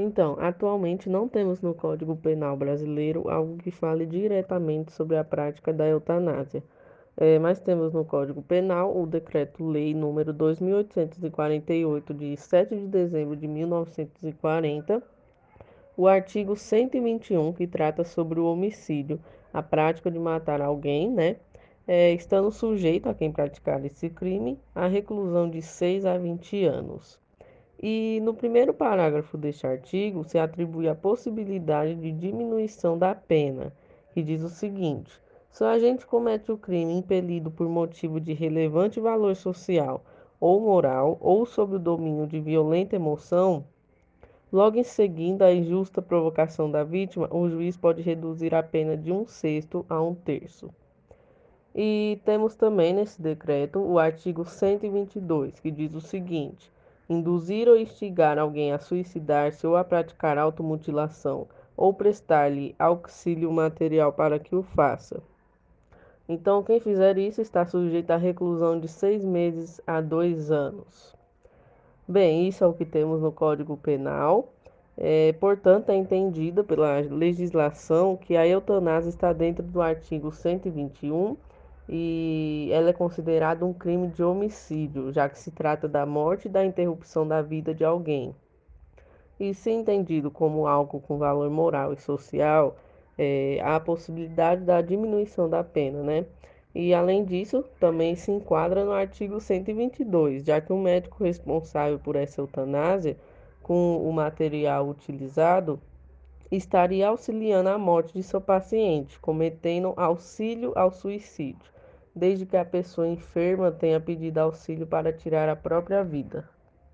Então, atualmente não temos no Código Penal brasileiro algo que fale diretamente sobre a prática da eutanásia, é, mas temos no Código Penal o Decreto-Lei número 2.848, de 7 de dezembro de 1940, o artigo 121, que trata sobre o homicídio, a prática de matar alguém, né? É, estando sujeito a quem praticar esse crime a reclusão de 6 a 20 anos. E no primeiro parágrafo deste artigo se atribui a possibilidade de diminuição da pena, que diz o seguinte: se o agente comete o crime impelido por motivo de relevante valor social ou moral ou sob o domínio de violenta emoção, logo em seguida à injusta provocação da vítima, o juiz pode reduzir a pena de um sexto a um terço. E temos também nesse decreto o artigo 122, que diz o seguinte: induzir ou instigar alguém a suicidar-se ou a praticar automutilação, ou prestar-lhe auxílio material para que o faça. Então, quem fizer isso está sujeito à reclusão de seis meses a dois anos. Bem, isso é o que temos no Código Penal. É, portanto, é entendida pela legislação que a eutanásia está dentro do artigo 121 e ela é considerada um crime de homicídio, já que se trata da morte e da interrupção da vida de alguém. E se entendido como algo com valor moral e social, é, há a possibilidade da diminuição da pena, né? E além disso, também se enquadra no artigo 122, já que o médico responsável por essa eutanásia, com o material utilizado, estaria auxiliando a morte de seu paciente, cometendo auxílio ao suicídio desde que a pessoa enferma tenha pedido auxílio para tirar a própria vida.